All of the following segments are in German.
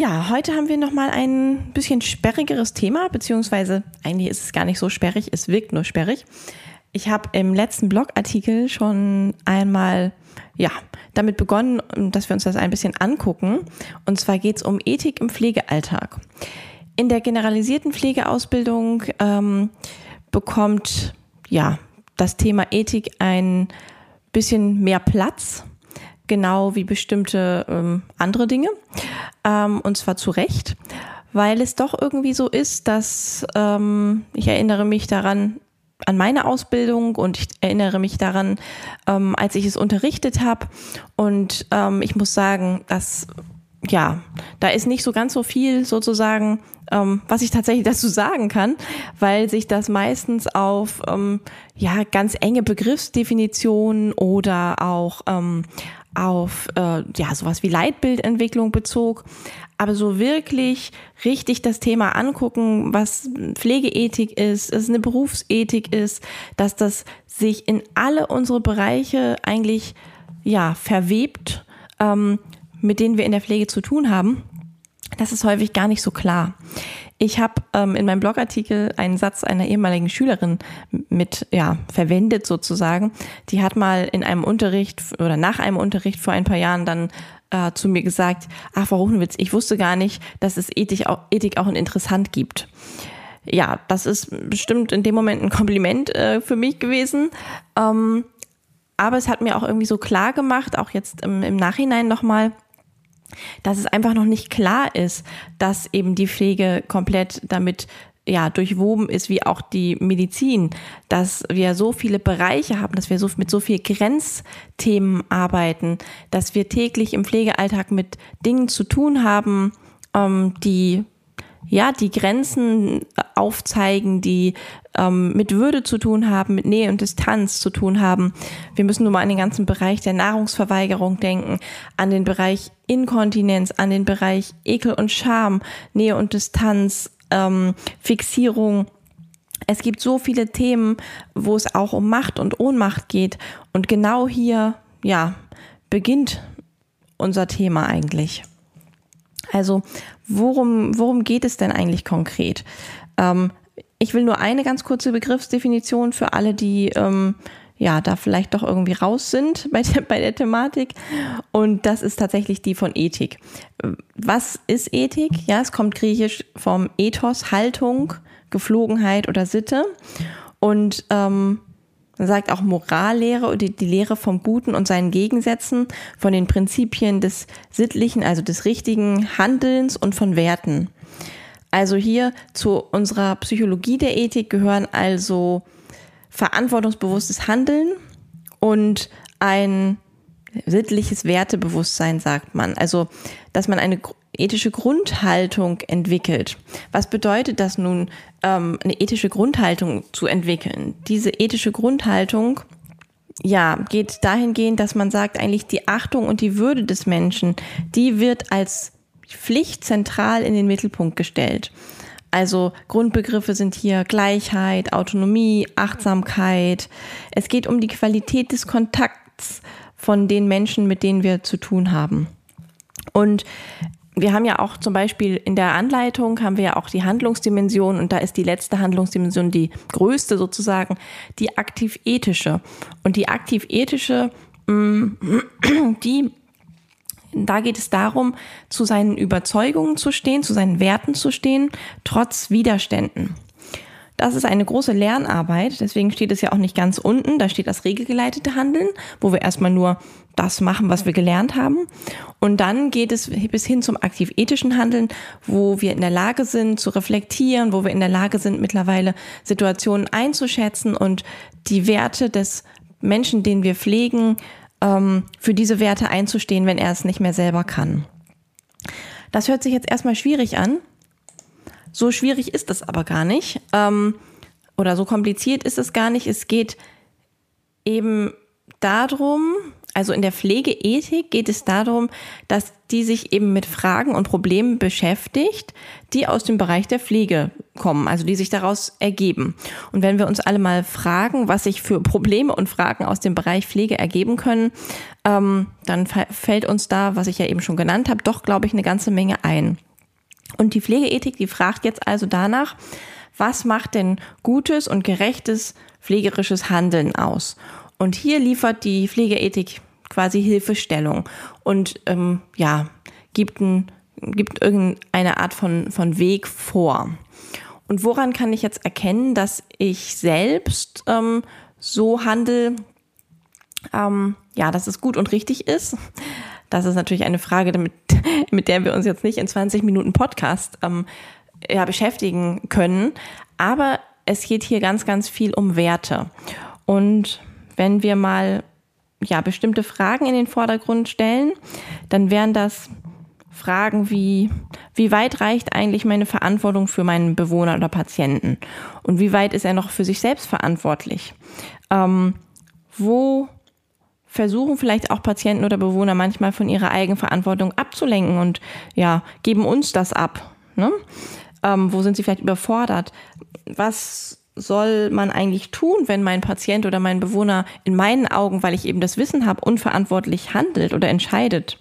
Ja, heute haben wir nochmal ein bisschen sperrigeres Thema, beziehungsweise eigentlich ist es gar nicht so sperrig, es wirkt nur sperrig. Ich habe im letzten Blogartikel schon einmal ja, damit begonnen, dass wir uns das ein bisschen angucken. Und zwar geht es um Ethik im Pflegealltag. In der generalisierten Pflegeausbildung ähm, bekommt ja das Thema Ethik ein bisschen mehr Platz genau wie bestimmte ähm, andere Dinge. Ähm, und zwar zu Recht, weil es doch irgendwie so ist, dass ähm, ich erinnere mich daran, an meine Ausbildung und ich erinnere mich daran, ähm, als ich es unterrichtet habe. Und ähm, ich muss sagen, dass ja, da ist nicht so ganz so viel sozusagen, ähm, was ich tatsächlich dazu sagen kann, weil sich das meistens auf ähm, ja ganz enge Begriffsdefinitionen oder auch ähm, auf äh, ja sowas wie Leitbildentwicklung bezog, aber so wirklich richtig das Thema angucken, was Pflegeethik ist, es eine Berufsethik ist, dass das sich in alle unsere Bereiche eigentlich ja verwebt, ähm, mit denen wir in der Pflege zu tun haben. Das ist häufig gar nicht so klar. Ich habe ähm, in meinem Blogartikel einen Satz einer ehemaligen Schülerin mit ja verwendet sozusagen. Die hat mal in einem Unterricht oder nach einem Unterricht vor ein paar Jahren dann äh, zu mir gesagt: Ach, Frau Ruchenwitz, ich wusste gar nicht, dass es Ethik auch, Ethik auch in interessant gibt. Ja, das ist bestimmt in dem Moment ein Kompliment äh, für mich gewesen. Ähm, aber es hat mir auch irgendwie so klar gemacht, auch jetzt im, im Nachhinein nochmal, dass es einfach noch nicht klar ist, dass eben die Pflege komplett damit ja, durchwoben ist, wie auch die Medizin, dass wir so viele Bereiche haben, dass wir so, mit so viel Grenzthemen arbeiten, dass wir täglich im Pflegealltag mit Dingen zu tun haben, ähm, die ja, die Grenzen aufzeigen, die ähm, mit Würde zu tun haben, mit Nähe und Distanz zu tun haben. Wir müssen nur mal an den ganzen Bereich der Nahrungsverweigerung denken, an den Bereich Inkontinenz, an den Bereich Ekel und Scham, Nähe und Distanz, ähm, Fixierung. Es gibt so viele Themen, wo es auch um Macht und Ohnmacht geht. Und genau hier, ja, beginnt unser Thema eigentlich. Also worum, worum geht es denn eigentlich konkret? Ähm, ich will nur eine ganz kurze Begriffsdefinition für alle, die ähm, ja da vielleicht doch irgendwie raus sind bei der, bei der Thematik. Und das ist tatsächlich die von Ethik. Was ist Ethik? Ja, es kommt griechisch vom Ethos, Haltung, Geflogenheit oder Sitte. Und ähm, man sagt auch Morallehre oder die Lehre vom Guten und seinen Gegensätzen, von den Prinzipien des sittlichen, also des richtigen Handelns und von Werten. Also hier zu unserer Psychologie der Ethik gehören also verantwortungsbewusstes Handeln und ein sittliches Wertebewusstsein, sagt man. Also, dass man eine ethische Grundhaltung entwickelt. Was bedeutet das nun, ähm, eine ethische Grundhaltung zu entwickeln? Diese ethische Grundhaltung ja, geht dahingehend, dass man sagt, eigentlich die Achtung und die Würde des Menschen, die wird als Pflicht zentral in den Mittelpunkt gestellt. Also Grundbegriffe sind hier Gleichheit, Autonomie, Achtsamkeit. Es geht um die Qualität des Kontakts von den Menschen, mit denen wir zu tun haben. Und wir haben ja auch zum Beispiel in der Anleitung haben wir ja auch die Handlungsdimension und da ist die letzte Handlungsdimension die größte sozusagen, die aktiv-ethische. Und die aktiv-ethische, mm, die da geht es darum, zu seinen Überzeugungen zu stehen, zu seinen Werten zu stehen, trotz Widerständen. Das ist eine große Lernarbeit, deswegen steht es ja auch nicht ganz unten, da steht das regelgeleitete Handeln, wo wir erstmal nur das machen, was wir gelernt haben. Und dann geht es bis hin zum aktiv-ethischen Handeln, wo wir in der Lage sind zu reflektieren, wo wir in der Lage sind, mittlerweile Situationen einzuschätzen und die Werte des Menschen, den wir pflegen, ähm, für diese Werte einzustehen, wenn er es nicht mehr selber kann. Das hört sich jetzt erstmal schwierig an, So schwierig ist das aber gar nicht. Ähm, oder so kompliziert ist es gar nicht. Es geht eben darum, also in der Pflegeethik geht es darum, dass die sich eben mit Fragen und Problemen beschäftigt, die aus dem Bereich der Pflege kommen, also die sich daraus ergeben. Und wenn wir uns alle mal fragen, was sich für Probleme und Fragen aus dem Bereich Pflege ergeben können, ähm, dann fällt uns da, was ich ja eben schon genannt habe, doch, glaube ich, eine ganze Menge ein. Und die Pflegeethik, die fragt jetzt also danach, was macht denn gutes und gerechtes pflegerisches Handeln aus? Und hier liefert die Pflegeethik quasi Hilfestellung und ähm, ja, gibt, ein, gibt irgendeine Art von, von Weg vor. Und woran kann ich jetzt erkennen, dass ich selbst ähm, so handle, ähm, ja, dass es gut und richtig ist? Das ist natürlich eine Frage, mit, mit der wir uns jetzt nicht in 20 Minuten Podcast ähm, ja, beschäftigen können. Aber es geht hier ganz, ganz viel um Werte. Und wenn wir mal ja, bestimmte Fragen in den Vordergrund stellen, dann wären das Fragen wie, wie weit reicht eigentlich meine Verantwortung für meinen Bewohner oder Patienten? Und wie weit ist er noch für sich selbst verantwortlich? Ähm, wo versuchen vielleicht auch Patienten oder Bewohner manchmal von ihrer Eigenverantwortung abzulenken und ja, geben uns das ab? Ne? Ähm, wo sind sie vielleicht überfordert? Was soll man eigentlich tun, wenn mein Patient oder mein Bewohner in meinen Augen, weil ich eben das Wissen habe, unverantwortlich handelt oder entscheidet?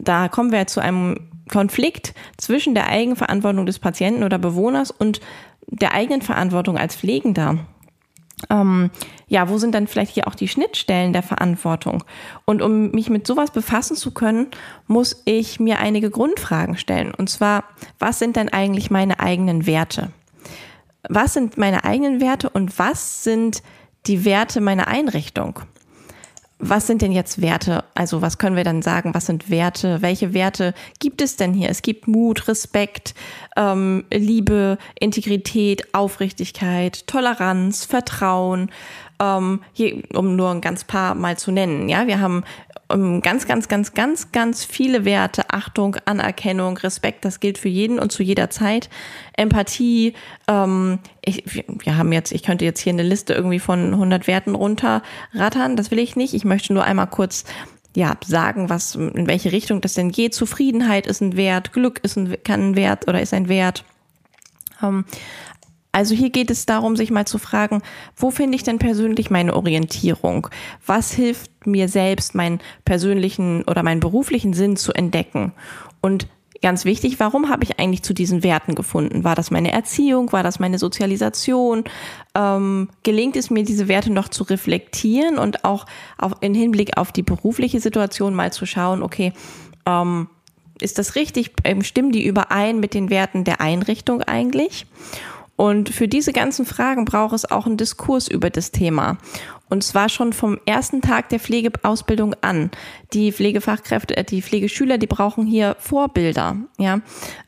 Da kommen wir zu einem Konflikt zwischen der Eigenverantwortung des Patienten oder Bewohners und der eigenen Verantwortung als Pflegender. Ähm, ja, wo sind dann vielleicht hier auch die Schnittstellen der Verantwortung? Und um mich mit sowas befassen zu können, muss ich mir einige Grundfragen stellen. Und zwar, was sind denn eigentlich meine eigenen Werte? was sind meine eigenen Werte und was sind die Werte meiner Einrichtung? Was sind denn jetzt Werte? Also was können wir dann sagen? Was sind Werte? Welche Werte gibt es denn hier? Es gibt Mut, Respekt, ähm, Liebe, Integrität, Aufrichtigkeit, Toleranz, Vertrauen, ähm, hier, um nur ein ganz paar mal zu nennen. Ja, wir haben um, ganz, ganz, ganz, ganz, ganz viele Werte. Achtung, Anerkennung, Respekt, das gilt für jeden und zu jeder Zeit. Empathie, ähm, ich, wir haben jetzt, ich könnte jetzt hier eine Liste irgendwie von 100 Werten runterrattern, das will ich nicht. Ich möchte nur einmal kurz ja, sagen, was, in welche Richtung das denn geht. Zufriedenheit ist ein Wert, Glück ist ein, kann ein Wert oder ist ein Wert. Ähm, also hier geht es darum, sich mal zu fragen, wo finde ich denn persönlich meine Orientierung? Was hilft mir selbst, meinen persönlichen oder meinen beruflichen Sinn zu entdecken? Und ganz wichtig, warum habe ich eigentlich zu diesen Werten gefunden? War das meine Erziehung? War das meine Sozialisation? Ähm, gelingt es mir, diese Werte noch zu reflektieren und auch auf, in Hinblick auf die berufliche Situation mal zu schauen, okay, ähm, ist das richtig? Ähm, stimmen die überein mit den Werten der Einrichtung eigentlich? Und für diese ganzen Fragen braucht es auch einen Diskurs über das Thema. Und zwar schon vom ersten Tag der Pflegeausbildung an. Die Pflegefachkräfte, äh, die Pflegeschüler, die brauchen hier Vorbilder. Ja,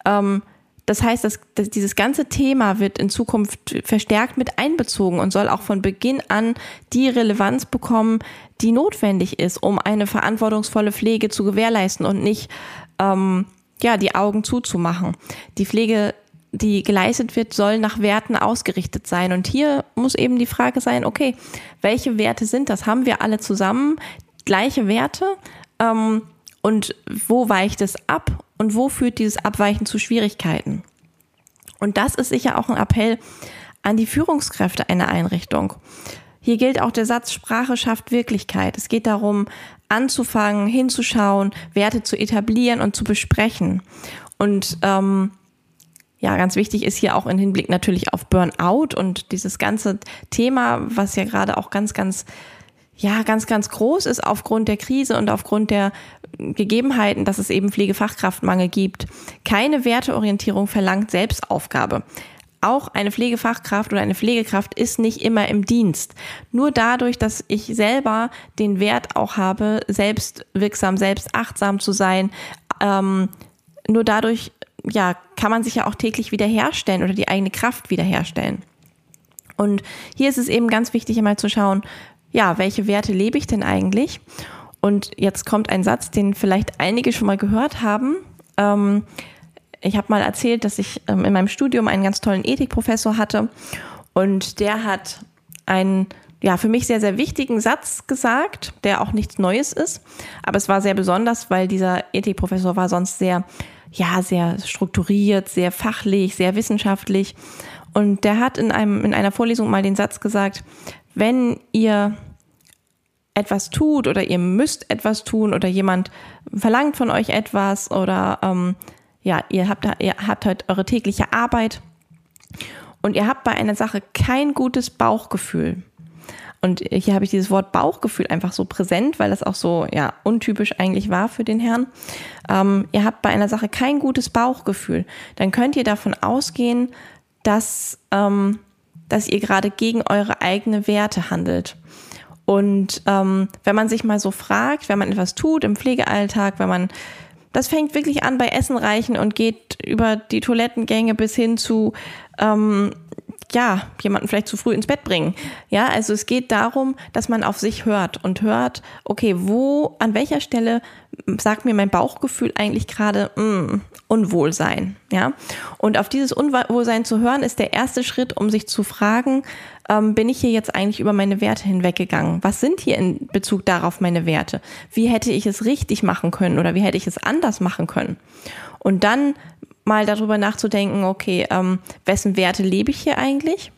ähm, das heißt, dass, dass dieses ganze Thema wird in Zukunft verstärkt mit einbezogen und soll auch von Beginn an die Relevanz bekommen, die notwendig ist, um eine verantwortungsvolle Pflege zu gewährleisten und nicht ähm, ja die Augen zuzumachen. Die Pflege die geleistet wird, soll nach Werten ausgerichtet sein. Und hier muss eben die Frage sein, okay, welche Werte sind das? Haben wir alle zusammen gleiche Werte? Ähm, und wo weicht es ab? Und wo führt dieses Abweichen zu Schwierigkeiten? Und das ist sicher auch ein Appell an die Führungskräfte einer Einrichtung. Hier gilt auch der Satz, Sprache schafft Wirklichkeit. Es geht darum, anzufangen, hinzuschauen, Werte zu etablieren und zu besprechen. Und ähm, ja, ganz wichtig ist hier auch in Hinblick natürlich auf Burnout und dieses ganze Thema, was ja gerade auch ganz, ganz, ja, ganz, ganz groß ist aufgrund der Krise und aufgrund der Gegebenheiten, dass es eben Pflegefachkraftmangel gibt. Keine Werteorientierung verlangt Selbstaufgabe. Auch eine Pflegefachkraft oder eine Pflegekraft ist nicht immer im Dienst. Nur dadurch, dass ich selber den Wert auch habe, selbstwirksam, selbstachtsam zu sein, ähm, nur dadurch ja, kann man sich ja auch täglich wiederherstellen oder die eigene Kraft wiederherstellen. Und hier ist es eben ganz wichtig, einmal zu schauen, ja, welche Werte lebe ich denn eigentlich? Und jetzt kommt ein Satz, den vielleicht einige schon mal gehört haben. Ähm, ich habe mal erzählt, dass ich ähm, in meinem Studium einen ganz tollen Ethikprofessor hatte und der hat einen ja, für mich sehr, sehr wichtigen Satz gesagt, der auch nichts Neues ist. Aber es war sehr besonders, weil dieser Ethikprofessor war sonst sehr, ja, sehr strukturiert, sehr fachlich, sehr wissenschaftlich. Und der hat in einem, in einer Vorlesung mal den Satz gesagt, wenn ihr etwas tut oder ihr müsst etwas tun oder jemand verlangt von euch etwas oder ähm, ja, ihr habt, ihr habt halt eure tägliche Arbeit und ihr habt bei einer Sache kein gutes Bauchgefühl. Und hier habe ich dieses Wort Bauchgefühl einfach so präsent, weil das auch so ja untypisch eigentlich war für den Herrn. Ähm, ihr habt bei einer Sache kein gutes Bauchgefühl, dann könnt ihr davon ausgehen, dass ähm, dass ihr gerade gegen eure eigene Werte handelt. Und ähm, wenn man sich mal so fragt, wenn man etwas tut im Pflegealltag, wenn man das fängt wirklich an bei Essen reichen und geht über die Toilettengänge bis hin zu ähm, ja, jemanden vielleicht zu früh ins Bett bringen. Ja, also es geht darum, dass man auf sich hört und hört, okay, wo, an welcher Stelle sagt mir mein Bauchgefühl eigentlich gerade mm, Unwohlsein. Ja, und auf dieses Unwohlsein zu hören, ist der erste Schritt, um sich zu fragen, ähm, bin ich hier jetzt eigentlich über meine Werte hinweggegangen? Was sind hier in Bezug darauf meine Werte? Wie hätte ich es richtig machen können oder wie hätte ich es anders machen können? Und dann mal darüber nachzudenken, okay, ähm, wessen Werte lebe ich hier eigentlich?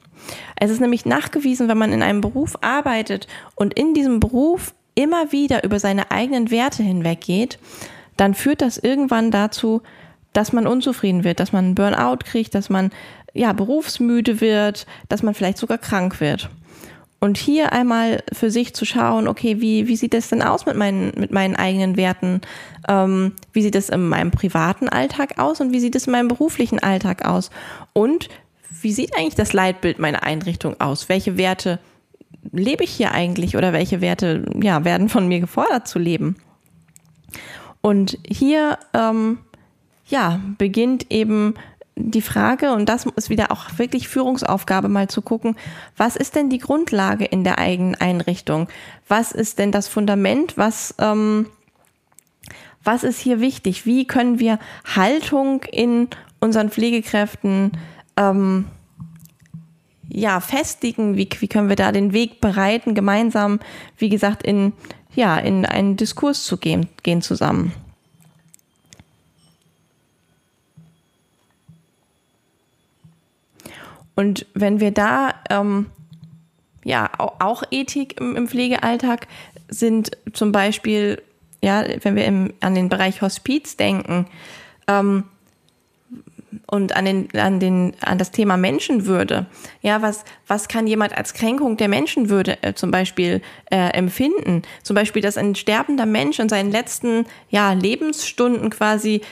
Es ist nämlich nachgewiesen, wenn man in einem Beruf arbeitet und in diesem Beruf immer wieder über seine eigenen Werte hinweggeht, dann führt das irgendwann dazu, dass man unzufrieden wird, dass man einen Burnout kriegt, dass man ja berufsmüde wird, dass man vielleicht sogar krank wird. Und hier einmal für sich zu schauen, okay, wie, wie sieht es denn aus mit meinen, mit meinen eigenen Werten? Ähm, wie sieht es in meinem privaten Alltag aus und wie sieht es in meinem beruflichen Alltag aus? Und wie sieht eigentlich das Leitbild meiner Einrichtung aus? Welche Werte lebe ich hier eigentlich oder welche Werte ja, werden von mir gefordert zu leben? Und hier ähm, ja, beginnt eben die Frage, und das ist wieder auch wirklich Führungsaufgabe, mal zu gucken, was ist denn die Grundlage in der eigenen Einrichtung? Was ist denn das Fundament? Was, ähm, was ist hier wichtig? Wie können wir Haltung in unseren Pflegekräften ähm, ja, festigen? Wie, wie können wir da den Weg bereiten, gemeinsam, wie gesagt, in, ja, in einen Diskurs zu gehen, gehen zusammen? Und wenn wir da, ähm, ja, auch Ethik im, im, Pflegealltag sind zum Beispiel, ja, wenn wir im, an den Bereich Hospiz denken, ähm, und an den, an den, an das Thema Menschenwürde. Ja, was, was kann jemand als Kränkung der Menschenwürde äh, zum Beispiel äh, empfinden? Zum Beispiel, dass ein sterbender Mensch in seinen letzten, ja, Lebensstunden quasi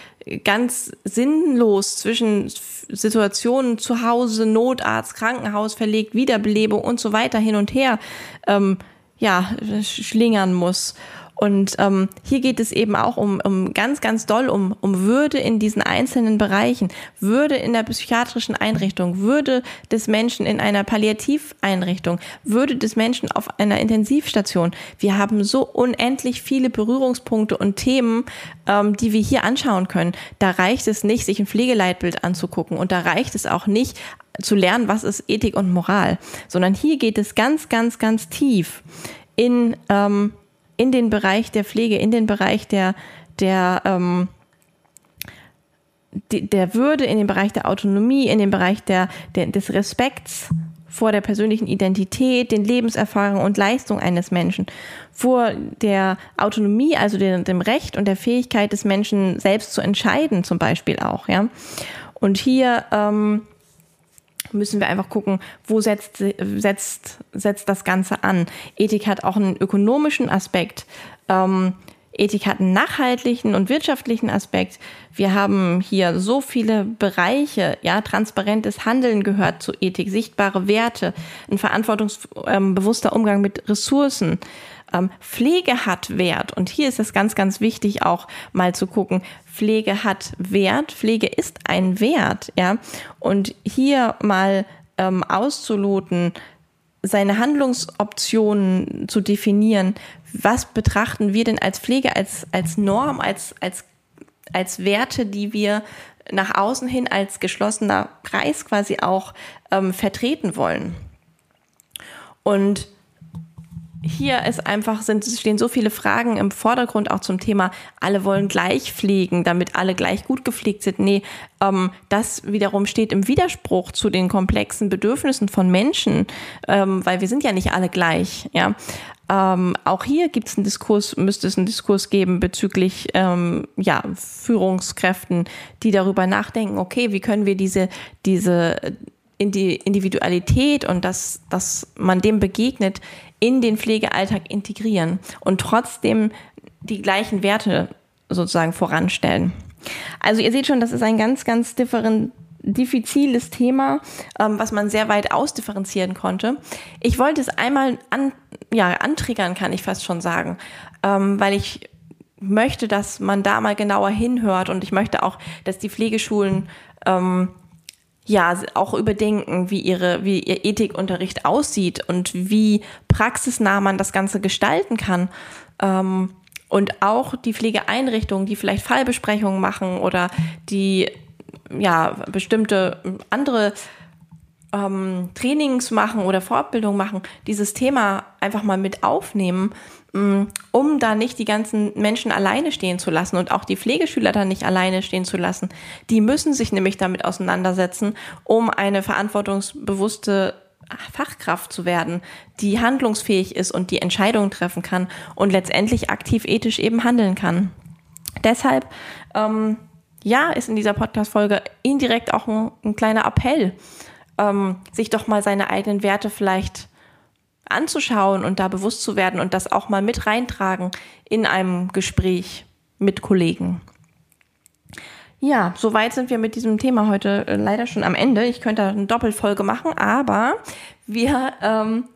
ganz sinnlos zwischen Situationen zu Hause, Notarzt, Krankenhaus verlegt, Wiederbelebung und so weiter hin und her, ähm, ja, schlingern muss. Und ähm, hier geht es eben auch um, um ganz, ganz doll um, um Würde in diesen einzelnen Bereichen, Würde in der psychiatrischen Einrichtung, Würde des Menschen in einer Palliativeinrichtung, Würde des Menschen auf einer Intensivstation. Wir haben so unendlich viele Berührungspunkte und Themen, ähm, die wir hier anschauen können. Da reicht es nicht, sich ein Pflegeleitbild anzugucken. Und da reicht es auch nicht, zu lernen, was ist Ethik und Moral, sondern hier geht es ganz, ganz, ganz tief in ähm, in den Bereich der Pflege, in den Bereich der, der, ähm, der Würde, in den Bereich der Autonomie, in den Bereich der, der, des Respekts vor der persönlichen Identität, den Lebenserfahrungen und Leistung eines Menschen, vor der Autonomie, also dem, dem Recht und der Fähigkeit des Menschen selbst zu entscheiden, zum Beispiel auch, ja. Und hier ähm, müssen wir einfach gucken, wo setzt, setzt, setzt das Ganze an. Ethik hat auch einen ökonomischen Aspekt. Ähm, Ethik hat einen nachhaltigen und wirtschaftlichen Aspekt. Wir haben hier so viele Bereiche, ja, transparentes Handeln gehört zu Ethik, sichtbare Werte, ein verantwortungsbewusster Umgang mit Ressourcen. Ähm, Pflege hat Wert und hier ist es ganz, ganz wichtig auch mal zu gucken, Pflege hat Wert, Pflege ist ein Wert, ja. Und hier mal ähm, auszuloten, seine Handlungsoptionen zu definieren, was betrachten wir denn als Pflege, als, als Norm, als, als, als Werte, die wir nach außen hin als geschlossener Kreis quasi auch ähm, vertreten wollen. Und hier ist einfach, sind, stehen so viele Fragen im Vordergrund auch zum Thema, alle wollen gleich fliegen, damit alle gleich gut gepflegt sind. Nee, ähm, das wiederum steht im Widerspruch zu den komplexen Bedürfnissen von Menschen, ähm, weil wir sind ja nicht alle gleich, ja. Ähm, auch hier gibt es einen Diskurs, müsste es einen Diskurs geben bezüglich ähm, ja, Führungskräften, die darüber nachdenken, okay, wie können wir diese, diese Individualität und dass, dass man dem begegnet, in den Pflegealltag integrieren und trotzdem die gleichen Werte sozusagen voranstellen. Also ihr seht schon, das ist ein ganz, ganz diffiziles Thema, ähm, was man sehr weit ausdifferenzieren konnte. Ich wollte es einmal an, ja, antriggern, kann ich fast schon sagen, ähm, weil ich möchte, dass man da mal genauer hinhört und ich möchte auch, dass die Pflegeschulen ähm, ja auch überdenken, wie ihre, wie ihr Ethikunterricht aussieht und wie praxisnah man das Ganze gestalten kann. Ähm, und auch die Pflegeeinrichtungen, die vielleicht Fallbesprechungen machen oder die ja bestimmte andere ähm, Trainings machen oder Fortbildung machen, dieses Thema einfach mal mit aufnehmen, um da nicht die ganzen Menschen alleine stehen zu lassen und auch die Pflegeschüler da nicht alleine stehen zu lassen. Die müssen sich nämlich damit auseinandersetzen, um eine verantwortungsbewusste Fachkraft zu werden, die handlungsfähig ist und die Entscheidungen treffen kann und letztendlich aktiv ethisch eben handeln kann. Deshalb, ähm, ja, ist in dieser Podcast-Folge indirekt auch ein, ein kleiner Appell ähm, sich doch mal seine eigenen Werte vielleicht anzuschauen und da bewusst zu werden und das auch mal mit reintragen in einem Gespräch mit Kollegen. Ja, soweit sind wir mit diesem Thema heute äh, leider schon am Ende. Ich könnte eine Doppelfolge machen, aber wir ähm,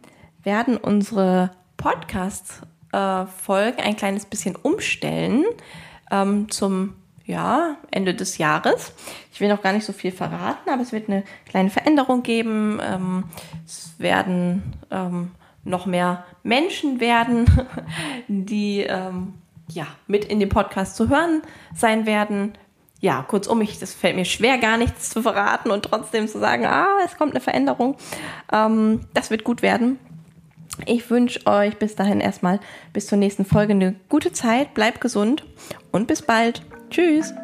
werden unsere Podcast-Folgen äh, ein kleines bisschen umstellen ähm, zum ja, Ende des Jahres. Ich will noch gar nicht so viel verraten, aber es wird eine kleine Veränderung geben. Ähm, es werden ähm, noch mehr Menschen werden, die ähm, ja, mit in dem Podcast zu hören sein werden. Ja, kurzum, ich, das fällt mir schwer, gar nichts zu verraten und trotzdem zu sagen, ah, es kommt eine Veränderung. Ähm, das wird gut werden. Ich wünsche euch bis dahin erstmal bis zur nächsten Folge eine gute Zeit, bleibt gesund und bis bald. Tschüss.